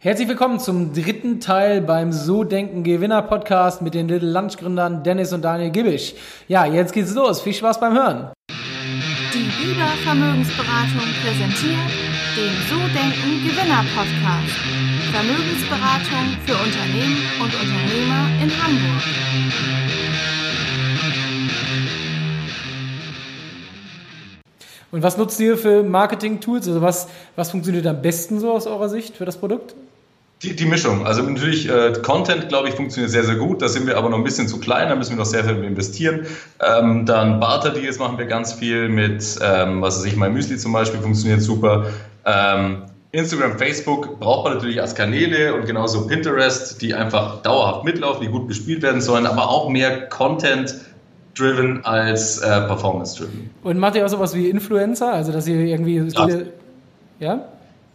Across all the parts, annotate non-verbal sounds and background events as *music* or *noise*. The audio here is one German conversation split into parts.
Herzlich willkommen zum dritten Teil beim So Denken Gewinner Podcast mit den Little Lunch Gründern Dennis und Daniel Gibisch. Ja, jetzt geht's los. Viel Spaß beim Hören. Die Bieber Vermögensberatung präsentiert den So Denken Gewinner Podcast. Vermögensberatung für Unternehmen und Unternehmer in Hamburg. Und was nutzt ihr für Marketing-Tools? Also was, was funktioniert am besten so aus eurer Sicht für das Produkt? Die, die Mischung. Also natürlich, äh, Content, glaube ich, funktioniert sehr, sehr gut. Da sind wir aber noch ein bisschen zu klein, da müssen wir noch sehr viel investieren. Ähm, dann Barter-Deals machen wir ganz viel mit, ähm, was weiß ich, mein Müsli zum Beispiel funktioniert super. Ähm, Instagram, Facebook braucht man natürlich als Kanäle und genauso Pinterest, die einfach dauerhaft mitlaufen, die gut bespielt werden sollen, aber auch mehr Content driven als äh, performance driven. Und macht ihr auch sowas wie Influencer? Also dass ihr irgendwie ja? ja?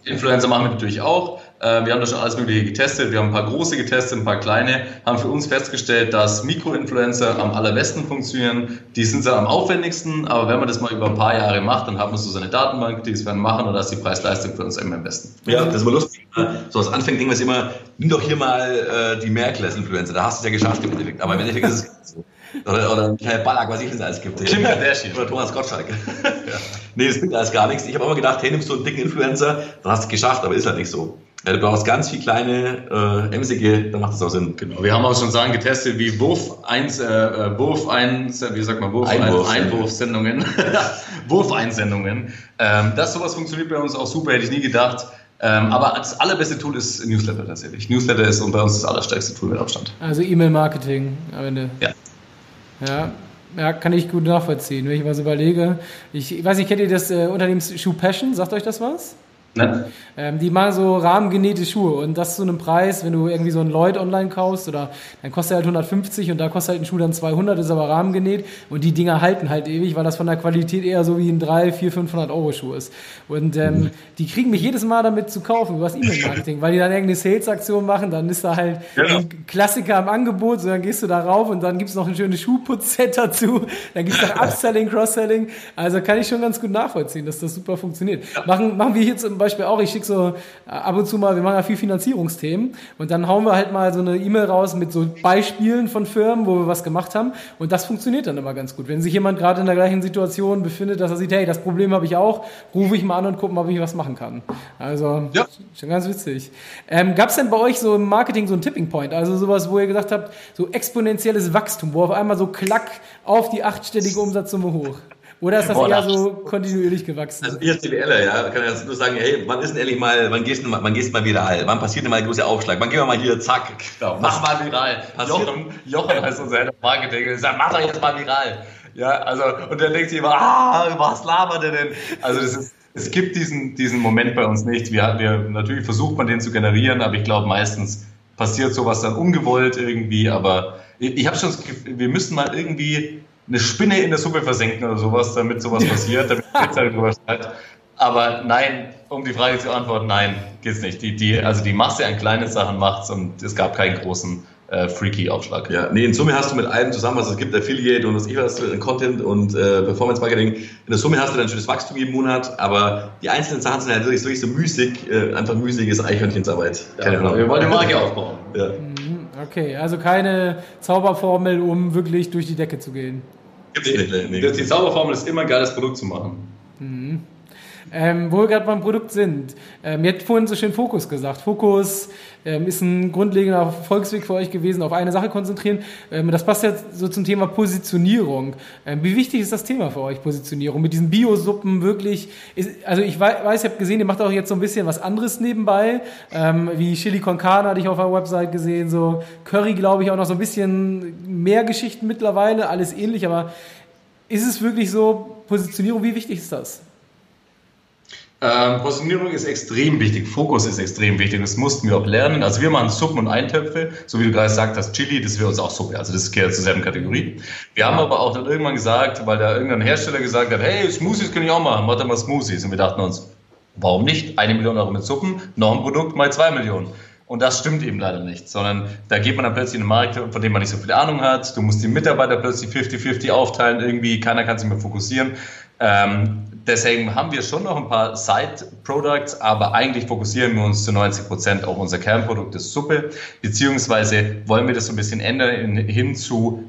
Influencer machen wir natürlich auch. Äh, wir haben da schon alles Mögliche getestet. Wir haben ein paar große getestet, ein paar kleine. Haben für uns festgestellt, dass Mikroinfluencer am allerbesten funktionieren. Die sind zwar am aufwendigsten, aber wenn man das mal über ein paar Jahre macht, dann hat man so seine Datenbank, die es werden machen und da ist die Preis-Leistung für uns immer am besten. Ja, das ist immer lustig. So als Anfang denken wir es immer, nimm doch hier mal äh, die Merkel als Influencer. Da hast du es ja geschafft im Endeffekt. Aber im Endeffekt ist es *laughs* so. Oder, oder Michael Ballack, was ich es alles gibt. Kim *laughs* Kardashian. Oder Thomas Gottschalk. *laughs* ja. Nee, das bringt alles gar nichts. Ich habe immer gedacht, hey, nimmst du einen dicken Influencer, dann hast du es geschafft, aber ist halt nicht so. Ja, du brauchst ganz viel kleine äh, emsige, dann macht das auch Sinn. Genau. Wir haben auch schon Sachen getestet wie Wurf 1, äh, äh, Wurf 1, wie sagt man, Wurf Einwurf, Einwurfsendungen. *laughs* Wurfeinsendungen. Ähm, das sowas funktioniert bei uns auch super, hätte ich nie gedacht. Ähm, aber das allerbeste Tool ist Newsletter tatsächlich. Newsletter ist bei uns das allerstärkste Tool mit Abstand. Also E-Mail-Marketing am Ende. Ja. Ja, ja, kann ich gut nachvollziehen, wenn ich mal so überlege. Ich, ich weiß nicht, kennt ihr das äh, Unternehmen Shoe Passion? Sagt euch das was? Ne? Ähm, die machen so rahmengenähte Schuhe und das zu einem Preis, wenn du irgendwie so einen Lloyd online kaufst oder dann kostet er halt 150 und da kostet halt ein Schuh dann 200, ist aber rahmengenäht und die Dinger halten halt ewig, weil das von der Qualität eher so wie ein 3, 4, 500 Euro Schuh ist. Und ähm, mhm. die kriegen mich jedes Mal damit zu kaufen über das E-Mail-Marketing, weil die dann irgendeine Sales-Aktion machen, dann ist da halt genau. ein Klassiker im Angebot, so dann gehst du da rauf und dann gibt's noch ein schönes Schuhputzset *laughs* dazu, dann gibt's noch *laughs* Upselling, Cross-Selling, also kann ich schon ganz gut nachvollziehen, dass das super funktioniert. Machen, machen wir hier zum Beispiel auch, ich schicke so äh, ab und zu mal, wir machen ja viel Finanzierungsthemen und dann hauen wir halt mal so eine E-Mail raus mit so Beispielen von Firmen, wo wir was gemacht haben und das funktioniert dann immer ganz gut. Wenn sich jemand gerade in der gleichen Situation befindet, dass er sieht, hey, das Problem habe ich auch, rufe ich mal an und gucke mal, ob ich was machen kann. Also ja. schon ganz witzig. Ähm, Gab es denn bei euch so im Marketing so einen Tipping Point, also sowas, wo ihr gesagt habt, so exponentielles Wachstum, wo auf einmal so klack auf die achtstellige Umsatzsumme hoch? Oder ist das Boah, eher so kontinuierlich gewachsen? Also wir als BWLer, ja, kann ich nur sagen, hey, wann ist denn ehrlich mal, wann gehst du mal, wann gehst mal viral? Wann passiert denn mal ein großer Aufschlag? Wann gehen wir mal hier, zack, genau, mach mal viral. Jochen, Jochen heißt unser Head of Marketing, sagt, mach doch jetzt mal viral. Ja, also, und dann denkt sich immer, ah, was labert der denn? Also, das ist, es gibt diesen, diesen Moment bei uns nicht. Wir, wir, natürlich versucht man den zu generieren, aber ich glaube, meistens passiert sowas dann ungewollt irgendwie, aber ich, ich habe schon das Gefühl, wir müssen mal irgendwie eine Spinne in der Suppe versenken oder sowas, damit sowas passiert, damit Pizza *laughs* drüber steigt. Aber nein, um die Frage zu beantworten, nein, geht's nicht. Die, die, also die Masse an kleinen Sachen macht's und es gab keinen großen äh, freaky Aufschlag. Ja, nee, in Summe hast du mit allem zusammen, was es gibt, Affiliate und was ich was, Content und äh, Performance Marketing. In der Summe hast du dann schönes Wachstum jeden Monat, aber die einzelnen Sachen sind halt wirklich, wirklich so müßig, äh, einfach müßiges Eichhörnchensarbeit. Keine ja, Ahnung. Wir wollen eine Marke aufbauen. Ja. Mhm, okay, also keine Zauberformel, um wirklich durch die Decke zu gehen. Gibt's nicht, nee. Die Zauberformel ist immer ein geiles Produkt zu machen. Mhm. Ähm, wo wir gerade beim Produkt sind. Ähm, ihr habt vorhin so schön Fokus gesagt. Fokus ähm, ist ein grundlegender Erfolgsweg für euch gewesen, auf eine Sache konzentrieren. Ähm, das passt jetzt so zum Thema Positionierung. Ähm, wie wichtig ist das Thema für euch, Positionierung? Mit diesen Biosuppen wirklich, ist, also ich weiß, ich habe gesehen, ihr macht auch jetzt so ein bisschen was anderes nebenbei, ähm, wie Chili con Carne hatte ich auf der Website gesehen, so Curry glaube ich auch noch so ein bisschen mehr Geschichten mittlerweile, alles ähnlich, aber ist es wirklich so, Positionierung, wie wichtig ist das? Ähm, Positionierung ist extrem wichtig, Fokus ist extrem wichtig, das mussten wir auch lernen. Also wir machen Suppen und Eintöpfe, so wie du gerade gesagt hast, Chili, das wäre uns auch Suppe, also das gehört zur selben Kategorie. Wir haben aber auch dann irgendwann gesagt, weil da irgendein Hersteller gesagt hat, hey, Smoothies kann ich auch machen, mach doch mal Smoothies. Und wir dachten uns, warum nicht? Eine Million Euro mit Suppen, noch ein Produkt mal zwei Millionen. Und das stimmt eben leider nicht, sondern da geht man dann plötzlich in einen Markt, von dem man nicht so viel Ahnung hat. Du musst die Mitarbeiter plötzlich 50-50 aufteilen, irgendwie, keiner kann sich mehr fokussieren. Ähm, deswegen haben wir schon noch ein paar Side-Products, aber eigentlich fokussieren wir uns zu 90 Prozent auf unser Kernprodukt, das Suppe, beziehungsweise wollen wir das so ein bisschen ändern hin zu,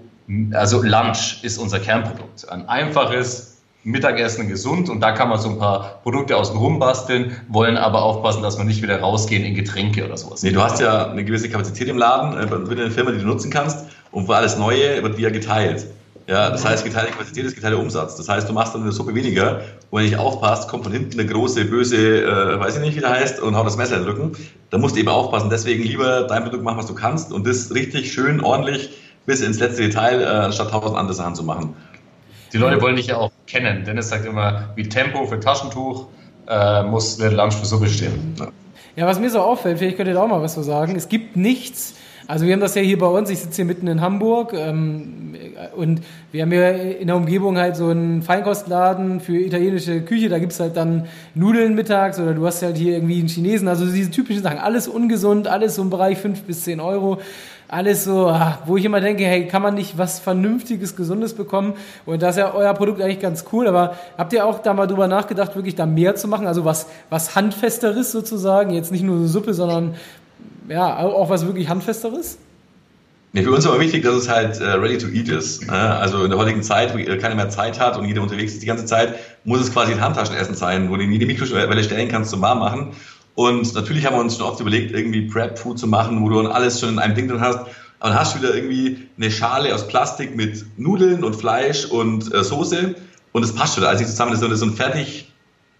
also Lunch ist unser Kernprodukt. Ein einfaches, Mittagessen gesund und da kann man so ein paar Produkte außen rum basteln, wollen aber aufpassen, dass wir nicht wieder rausgehen in Getränke oder sowas. Nee, du hast ja eine gewisse Kapazität im Laden, äh, in der Firma, die du nutzen kannst und für alles Neue wird wieder geteilt. Ja, das heißt, geteilte Quantität ist geteilter Umsatz. Das heißt, du machst dann eine Suppe weniger und wenn du nicht aufpasst, kommt von hinten eine große, böse, äh, weiß ich nicht, wie der heißt, und haut das Messer in den Rücken. Da musst du eben aufpassen. Deswegen lieber dein Produkt machen, was du kannst und das richtig schön, ordentlich bis ins letzte Detail, äh, anstatt tausend andere Sachen zu machen. Die Leute wollen dich ja auch kennen. Dennis sagt immer, wie Tempo für Taschentuch äh, muss der Lunch für Suppe stehen. Ja, was mir so auffällt, vielleicht könnt ihr da auch mal was so sagen. Es gibt nichts, also wir haben das ja hier bei uns, ich sitze hier mitten in Hamburg ähm, und wir haben ja in der Umgebung halt so einen Feinkostladen für italienische Küche, da gibt's halt dann Nudeln mittags oder du hast halt hier irgendwie einen Chinesen, also diese typischen Sachen, alles ungesund, alles so im Bereich fünf bis zehn Euro. Alles so, ah, wo ich immer denke, hey, kann man nicht was Vernünftiges, Gesundes bekommen? Und da ist ja euer Produkt eigentlich ganz cool, aber habt ihr auch da mal drüber nachgedacht, wirklich da mehr zu machen? Also was, was Handfesteres sozusagen, jetzt nicht nur so Suppe, sondern ja, auch was wirklich Handfesteres? Nee, für uns ist aber wichtig, dass es halt äh, ready to eat ist. Ne? Also in der heutigen Zeit, wo keiner mehr Zeit hat und jeder unterwegs ist die ganze Zeit, muss es quasi ein Handtaschenessen sein, wo du in jede Mikrowelle stellen kannst zum warm machen. Und natürlich haben wir uns schon oft überlegt, irgendwie Prep-Food zu machen, wo du dann alles schon in einem Ding drin hast. Aber dann hast du wieder irgendwie eine Schale aus Plastik mit Nudeln und Fleisch und äh, Soße und das passt schon. Also zusammen das ist so ein fertig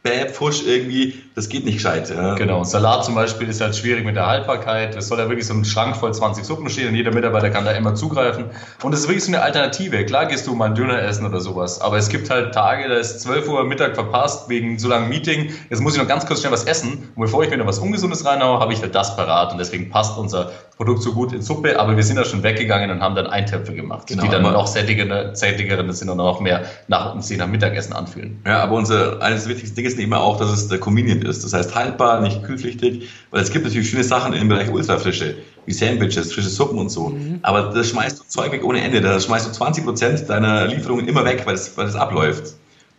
bäh, Pfusch irgendwie, das geht nicht gescheit. Ja. Genau, Salat zum Beispiel ist halt schwierig mit der Haltbarkeit. Es soll ja wirklich so ein Schrank voll 20 Suppen stehen und jeder Mitarbeiter kann da immer zugreifen. Und es ist wirklich so eine Alternative. Klar gehst du mal ein Döner essen oder sowas, aber es gibt halt Tage, da ist 12 Uhr Mittag verpasst wegen so langem Meeting. Jetzt muss ich noch ganz kurz schnell was essen und bevor ich mir noch was Ungesundes reinhaue, habe ich halt das parat und deswegen passt unser Produkt so gut in Suppe, aber wir sind da schon weggegangen und haben dann Eintöpfe gemacht, genau, die dann noch sättigere, sättigere sind und noch mehr nach, sich nach Mittagessen anfühlen. Ja, aber unser, eines der wichtigsten Dinge ist eben auch, dass es convenient ist. Das heißt haltbar, nicht kühlpflichtig, weil es gibt natürlich schöne Sachen im Bereich Ultrafrische, wie Sandwiches, frische Suppen und so. Mhm. Aber das schmeißt du Zeug weg ohne Ende. Da schmeißt du 20 Prozent deiner Lieferungen immer weg, weil es, weil es abläuft.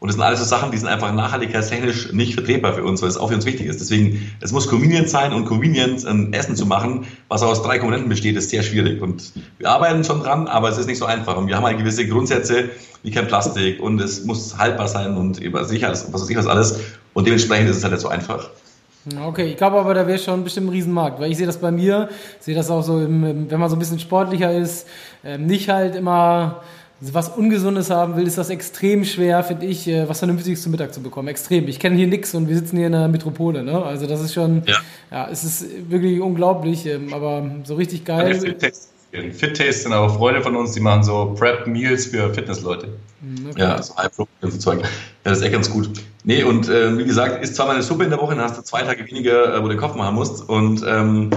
Und das sind alles so Sachen, die sind einfach nachhaltigkeitstechnisch nicht vertretbar für uns, weil es auch für uns wichtig ist. Deswegen, es muss convenient sein und convenient ein Essen zu machen, was aus drei Komponenten besteht, ist sehr schwierig. Und wir arbeiten schon dran, aber es ist nicht so einfach. Und wir haben halt gewisse Grundsätze, wie kein Plastik und es muss haltbar sein und sicher, was weiß ich was alles. Und dementsprechend ist es halt nicht so einfach. Okay, ich glaube aber, da wäre schon bestimmt ein Riesenmarkt, weil ich sehe das bei mir, sehe das auch so, im, wenn man so ein bisschen sportlicher ist, ähm, nicht halt immer was Ungesundes haben will, ist das extrem schwer, finde ich, äh, was Vernünftiges zum Mittag zu bekommen. Extrem. Ich kenne hier nichts und wir sitzen hier in der Metropole. Ne? Also das ist schon, ja, ja es ist wirklich unglaublich, ähm, aber so richtig geil. Fit Taste sind aber Freunde von uns, die machen so Prep Meals für Fitnessleute. Mhm, okay. Ja, so High Protein Zeug. Ja, das ist echt ganz gut. Nee, und äh, wie gesagt, isst zweimal eine Suppe in der Woche, dann hast du zwei Tage weniger, äh, wo du den Kopf machen musst. Und ähm,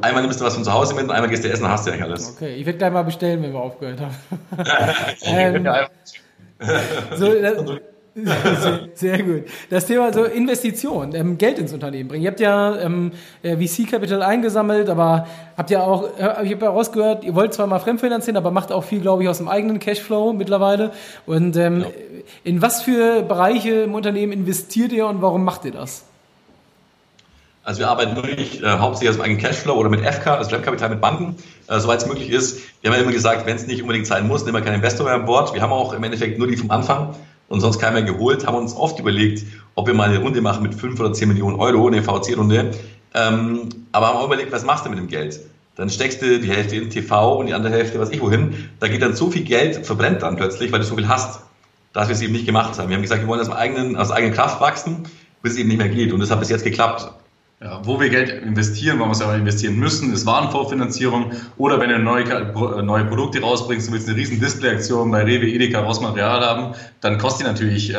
einmal nimmst du was von zu Hause mit und einmal gehst du essen, dann hast du ja eigentlich alles. Okay, ich werde gleich mal bestellen, wenn wir aufgehört haben. *laughs* ähm, *laughs* so, das, *laughs* sehr, sehr, gut. Das Thema so Investition, ähm, Geld ins Unternehmen bringen. Ihr habt ja ähm, äh, VC Capital eingesammelt, aber habt ja auch, äh, ich habe ja rausgehört, ihr wollt zwar mal fremdfinanzieren, aber macht auch viel, glaube ich, aus dem eigenen Cashflow mittlerweile. Und ähm, ja. in was für Bereiche im Unternehmen investiert ihr und warum macht ihr das? Also wir arbeiten wirklich äh, hauptsächlich aus dem eigenen Cashflow oder mit FK, also Fremdkapital mit Banken, äh, soweit es möglich ist. Wir haben ja immer gesagt, wenn es nicht unbedingt sein muss, nehmen wir keinen Investor mehr an Bord. Wir haben auch im Endeffekt nur die vom Anfang und sonst keiner mehr geholt, haben uns oft überlegt, ob wir mal eine Runde machen mit 5 oder 10 Millionen Euro, eine VC-Runde. Ähm, aber haben auch überlegt, was machst du mit dem Geld? Dann steckst du die Hälfte in TV und die andere Hälfte, was ich wohin. Da geht dann so viel Geld, verbrennt dann plötzlich, weil du so viel hast, dass wir es eben nicht gemacht haben. Wir haben gesagt, wir wollen aus, eigenen, aus eigener Kraft wachsen, bis es eben nicht mehr geht. Und das hat bis jetzt geklappt. Ja, wo wir Geld investieren, weil wir es aber investieren müssen, ist Warenvorfinanzierung oder wenn du neue, äh, neue Produkte rausbringst, du willst eine riesen Displayaktion bei Rewe, Edeka, Rossmaterial haben, dann kostet die natürlich äh,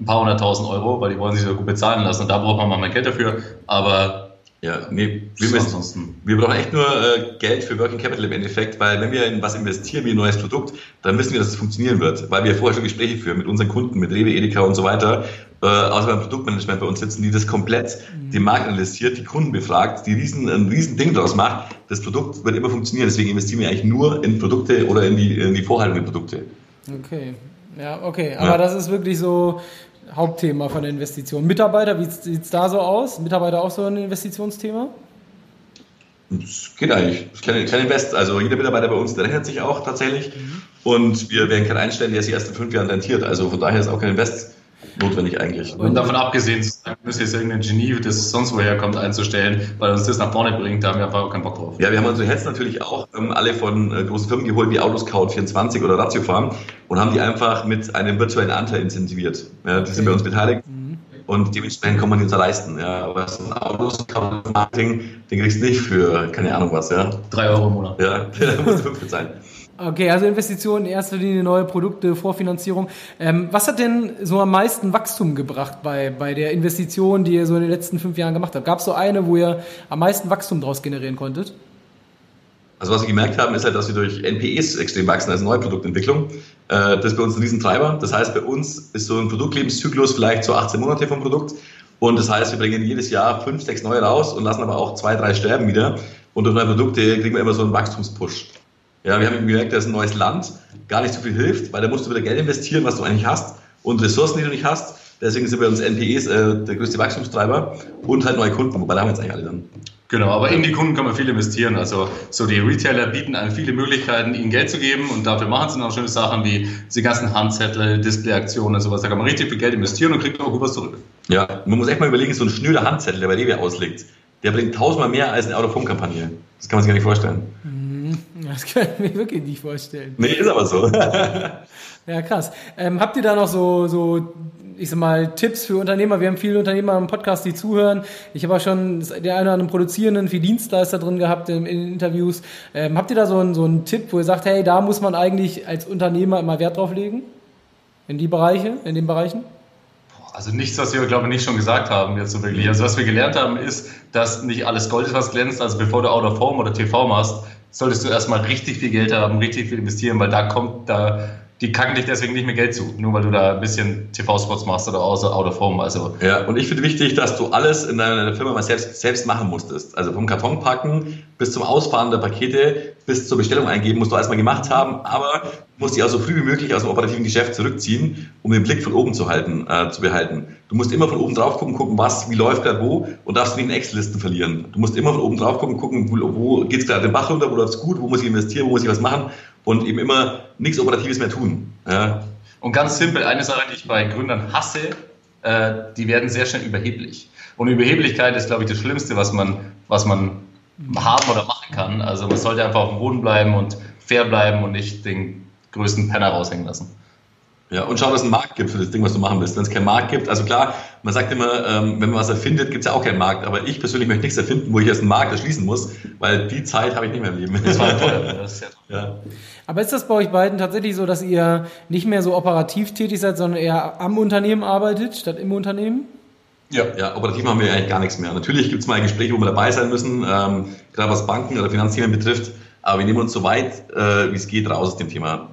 ein paar hunderttausend Euro, weil die wollen sich so gut bezahlen lassen und da braucht man mal mehr Geld dafür, aber ja, nee, wir, müssen, wir brauchen echt nur äh, Geld für Working Capital im Endeffekt, weil wenn wir in was investieren wie ein neues Produkt, dann wissen wir, dass es funktionieren wird, weil wir vorher schon Gespräche führen mit unseren Kunden, mit Rewe, Edeka und so weiter, äh, außer beim Produktmanagement bei uns sitzen, die das komplett mhm. den Markt analysiert, die Kunden befragt, die riesen, ein riesen Ding daraus macht. Das Produkt wird immer funktionieren, deswegen investieren wir eigentlich nur in Produkte oder in die, in die Vorhaltung der Produkte. Okay, ja, okay, aber ja. das ist wirklich so, Hauptthema von der Investition. Mitarbeiter, wie sieht es da so aus? Mitarbeiter auch so ein Investitionsthema? Das geht eigentlich. Das ist kein, Invest. Also jeder Mitarbeiter bei uns, der rechnet sich auch tatsächlich. Mhm. Und wir werden keinen einstellen, der sich erst in fünf Jahren rentiert. Also von daher ist auch kein Invest notwendig eigentlich. Und davon abgesehen, müsste jetzt irgendein Genie, das sonst woher kommt, einzustellen, weil uns das nach vorne bringt, da haben wir einfach auch keinen Bock drauf. Ja, wir haben unsere Heads natürlich auch ähm, alle von äh, großen Firmen geholt, wie Autoscout24 oder Ratiofarm und haben die einfach mit einem virtuellen Anteil incentiviert. Ja, die sind bei uns beteiligt. Mhm. Und dementsprechend kann man die uns leisten. Ja. Aber so ein Autoscout-Marketing, den kriegst du nicht für, keine Ahnung was, ja. Drei Euro im Monat. Ja, *laughs* der muss fünf sein. Okay, also Investitionen in erster Linie neue Produkte, Vorfinanzierung. Ähm, was hat denn so am meisten Wachstum gebracht bei, bei der Investition, die ihr so in den letzten fünf Jahren gemacht habt? Gab es so eine, wo ihr am meisten Wachstum daraus generieren konntet? Also was wir gemerkt haben, ist halt, dass wir durch NPEs extrem wachsen, also neue Produktentwicklung. Äh, das ist bei uns ein Riesentreiber. Das heißt, bei uns ist so ein Produktlebenszyklus vielleicht so 18 Monate vom Produkt. Und das heißt, wir bringen jedes Jahr fünf, sechs neue raus und lassen aber auch zwei, drei sterben wieder. Und durch neue Produkte kriegen wir immer so einen Wachstumspush. Ja, wir haben gemerkt, dass ein neues Land gar nicht so viel hilft, weil da musst du wieder Geld investieren, was du eigentlich hast und Ressourcen, die du nicht hast. Deswegen sind bei uns NPEs äh, der größte Wachstumstreiber und halt neue Kunden, wobei da haben wir jetzt eigentlich alle dann. Genau, aber in die Kunden kann man viel investieren. Also so die Retailer bieten an viele Möglichkeiten, ihnen Geld zu geben und dafür machen sie noch schöne Sachen wie die ganzen Handzettel, Displayaktionen und sowas. Da kann man richtig viel Geld investieren und kriegt auch gut was zurück. Ja, man muss echt mal überlegen, so ein schnöder Handzettel, der bei Rewe ausliegt, der bringt tausendmal mehr als eine Out-of-Home-Kampagne. Das kann man sich gar nicht vorstellen. Das kann ich mir wirklich nicht vorstellen. Nee, ist aber so. *laughs* ja, krass. Ähm, habt ihr da noch so, so, ich sag mal, Tipps für Unternehmer? Wir haben viele Unternehmer im Podcast, die zuhören. Ich habe auch schon den einen oder anderen Produzierenden, viel Dienstleister drin gehabt in, in Interviews. Ähm, habt ihr da so einen, so einen Tipp, wo ihr sagt, hey, da muss man eigentlich als Unternehmer immer Wert drauf legen? In die Bereiche, in den Bereichen? Also nichts, was wir, glaube ich, nicht schon gesagt haben jetzt so wirklich. Also was wir gelernt haben, ist, dass nicht alles Gold ist, was glänzt. Also bevor du Out of Home oder TV machst, solltest du erstmal richtig viel Geld haben, richtig viel investieren, weil da kommt, da die kacken dich deswegen nicht mehr Geld zu, nur weil du da ein bisschen TV-Spots machst oder außer Out of Home. Also ja, und ich finde wichtig, dass du alles in deiner Firma mal selbst, selbst machen musstest. Also vom Karton packen bis zum Ausfahren der Pakete bis zur Bestellung eingeben, musst du alles mal gemacht haben, aber musst dich auch so früh wie möglich aus dem operativen Geschäft zurückziehen, um den Blick von oben zu halten, äh, zu behalten. Du musst immer von oben drauf gucken, gucken, was, wie läuft gerade wo und darfst nicht in Excel-Listen verlieren. Du musst immer von oben drauf gucken, gucken, wo, wo geht es gerade den Bach runter, wo läuft es gut, wo muss ich investieren, wo muss ich was machen und eben immer nichts Operatives mehr tun. Ja. Und ganz simpel, eine Sache, die ich bei Gründern hasse, äh, die werden sehr schnell überheblich. Und Überheblichkeit ist, glaube ich, das Schlimmste, was man, was man haben oder machen kann. Also man sollte einfach auf dem Boden bleiben und fair bleiben und nicht den größten Penner raushängen lassen. Ja, und schau, dass es einen Markt gibt für das Ding, was du machen willst. Wenn es keinen Markt gibt, also klar, man sagt immer, ähm, wenn man was erfindet, gibt es ja auch keinen Markt. Aber ich persönlich möchte nichts erfinden, wo ich erst einen Markt erschließen muss, weil die Zeit habe ich nicht mehr im Leben. Das war toll. *laughs* Das ist ja. ja. Aber ist das bei euch beiden tatsächlich so, dass ihr nicht mehr so operativ tätig seid, sondern eher am Unternehmen arbeitet, statt im Unternehmen? Ja, ja, operativ haben wir eigentlich gar nichts mehr. Natürlich gibt es mal Gespräche, wo wir dabei sein müssen, ähm, gerade was Banken oder Finanzthemen betrifft. Aber wir nehmen uns so weit, äh, wie es geht, raus aus dem Thema.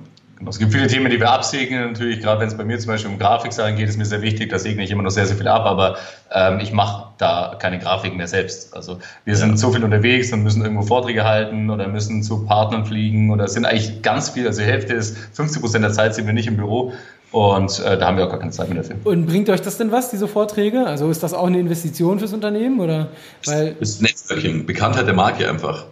Es gibt viele Themen, die wir absegnen. Natürlich, gerade wenn es bei mir zum Beispiel um Grafiksachen geht, ist mir sehr wichtig. Da segne ich immer noch sehr, sehr viel ab. Aber ähm, ich mache da keine Grafiken mehr selbst. Also wir sind so viel unterwegs und müssen irgendwo Vorträge halten oder müssen zu Partnern fliegen oder sind eigentlich ganz viel. Also die Hälfte ist 50 Prozent der Zeit sind wir nicht im Büro. Und äh, da haben wir auch gar keine Zeit mehr dafür. Und bringt euch das denn was, diese Vorträge? Also ist das auch eine Investition fürs Unternehmen? Oder? Weil das ist Netzwerking, Bekanntheit der Marke einfach.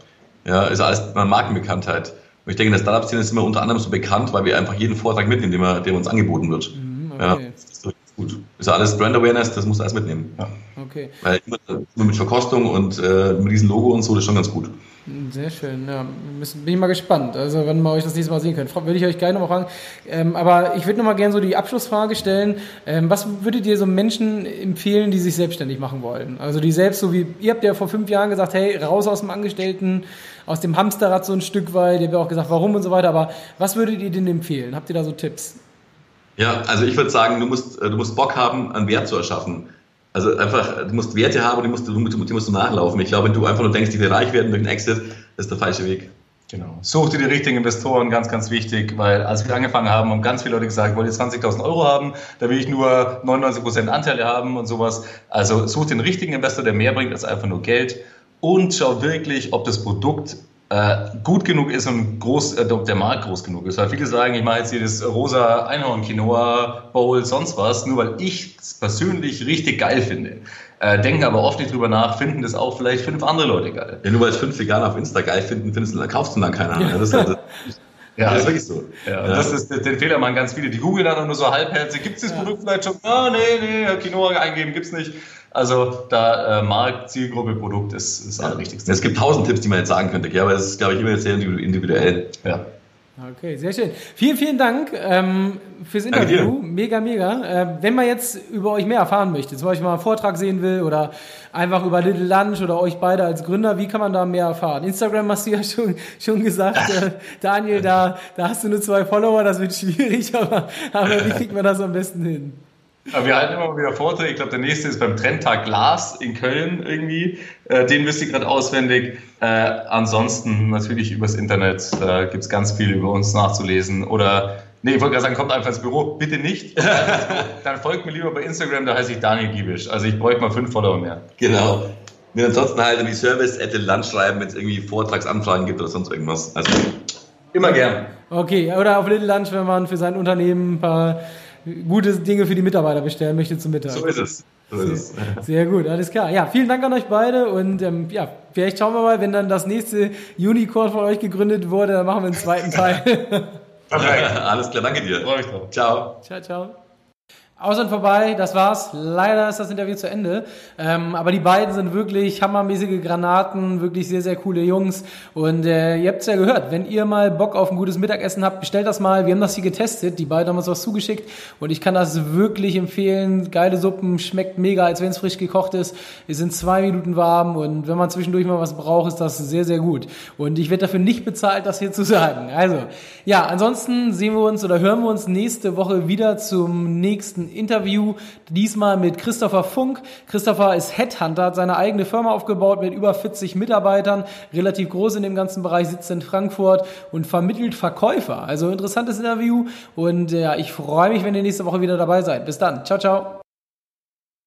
Ja, ist alles Markenbekanntheit. Und ich denke, in der Startup-Szene ist immer unter anderem so bekannt, weil wir einfach jeden Vortrag mitnehmen, der, uns angeboten wird. Mhm, okay. Ja, gut. Ist ja alles Brand Awareness, das muss alles mitnehmen. Ja. Okay. Weil immer, immer, mit Verkostung und äh, mit diesem Logo und so, das ist schon ganz gut. Sehr schön, ja. Bin ich mal gespannt. Also, wenn wir euch das nächste Mal sehen könnt, würde ich euch gerne noch mal fragen. Ähm, aber ich würde noch mal gerne so die Abschlussfrage stellen. Ähm, was würdet ihr so Menschen empfehlen, die sich selbstständig machen wollen? Also, die selbst, so wie ihr habt ja vor fünf Jahren gesagt, hey, raus aus dem Angestellten, aus dem Hamsterrad so ein Stück weit. Ihr habt ja auch gesagt, warum und so weiter. Aber was würdet ihr denen empfehlen? Habt ihr da so Tipps? Ja, also ich würde sagen, du musst, äh, du musst Bock haben, einen Wert zu erschaffen. Also einfach, du musst Werte haben und die musst, du, die musst du nachlaufen. Ich glaube, wenn du einfach nur denkst, die will reich werden durch einen Exit, das ist der falsche Weg. Genau. Such dir die richtigen Investoren, ganz, ganz wichtig, weil als wir angefangen haben, haben ganz viele Leute gesagt, wollt ihr 20.000 Euro haben, da will ich nur 99% Anteile haben und sowas. Also such den richtigen Investor, der mehr bringt als einfach nur Geld und schau wirklich, ob das Produkt äh, gut genug ist und groß, äh, der Markt groß genug ist. Weil viele sagen, ich mache jetzt hier das rosa Einhorn Quinoa Bowl, sonst was, nur weil ich es persönlich richtig geil finde. Äh, denken aber oft nicht drüber nach, finden das auch vielleicht fünf andere Leute geil. Ja, nur weil es fünf Veganer auf Insta geil finden, findest du, dann kaufst du dann keiner. Ja. Das, ist, das, ja, das ist wirklich so. Ja, ja. Das ist, den Fehler machen ganz viele. Die googeln dann nur so halbherzig. Gibt es das. Produkt vielleicht schon? Ah, nee, nee, Quinoa eingeben gibt's nicht. Also da äh, Markt, Zielgruppe, Produkt ist, ist ja. allerwichtigste. Es gibt tausend Tipps, die man jetzt sagen könnte, ja, aber das ist, glaube ich, immer sehr individuell. Ja. Okay, sehr schön. Vielen, vielen Dank ähm, fürs Interview. Mega, mega. Äh, wenn man jetzt über euch mehr erfahren möchte, zum Beispiel mal einen Vortrag sehen will oder einfach über Little Lunch oder euch beide als Gründer, wie kann man da mehr erfahren? Instagram hast du ja schon, schon gesagt, äh, Daniel, da, da hast du nur zwei Follower, das wird schwierig, *laughs* aber, aber wie kriegt man das am besten hin? Aber wir halten immer wieder Vorträge. Ich glaube, der nächste ist beim Trendtag Glas in Köln irgendwie. Äh, den wüsste ich gerade auswendig. Äh, ansonsten natürlich übers Internet äh, gibt es ganz viel über uns nachzulesen. Oder, nee, ich wollte gerade sagen, kommt einfach ins Büro. Bitte nicht. *laughs* Dann folgt mir lieber bei Instagram, da heiße ich Daniel Giebisch. Also ich bräuchte mal fünf Follower mehr. Genau. Mir ansonsten halt irgendwie Service at Land schreiben, wenn es irgendwie Vortragsanfragen gibt oder sonst irgendwas. Also immer gern. Okay, oder auf Little Lunch, wenn man für sein Unternehmen ein paar gute Dinge für die Mitarbeiter bestellen möchte zum Mittag. So ist es. So ist es. Sehr gut, alles klar. Ja, vielen Dank an euch beide und ähm, ja, vielleicht schauen wir mal, wenn dann das nächste Unicorn von euch gegründet wurde, dann machen wir einen zweiten Teil. *laughs* Perfekt. Alles klar, danke dir. Freue mich drauf. Ciao. Ciao, ciao. Aus vorbei, das war's. Leider ist das Interview zu Ende. Ähm, aber die beiden sind wirklich hammermäßige Granaten, wirklich sehr, sehr coole Jungs. Und äh, ihr habt's ja gehört, wenn ihr mal Bock auf ein gutes Mittagessen habt, bestellt das mal. Wir haben das hier getestet, die beiden haben uns was zugeschickt und ich kann das wirklich empfehlen. Geile Suppen, schmeckt mega, als wenn es frisch gekocht ist. Wir sind zwei Minuten warm und wenn man zwischendurch mal was braucht, ist das sehr, sehr gut. Und ich werde dafür nicht bezahlt, das hier zu sagen. Also, ja, ansonsten sehen wir uns oder hören wir uns nächste Woche wieder zum nächsten Interview, diesmal mit Christopher Funk. Christopher ist Headhunter, hat seine eigene Firma aufgebaut mit über 40 Mitarbeitern, relativ groß in dem ganzen Bereich, sitzt in Frankfurt und vermittelt Verkäufer. Also interessantes Interview und ja, ich freue mich, wenn ihr nächste Woche wieder dabei seid. Bis dann. Ciao, ciao.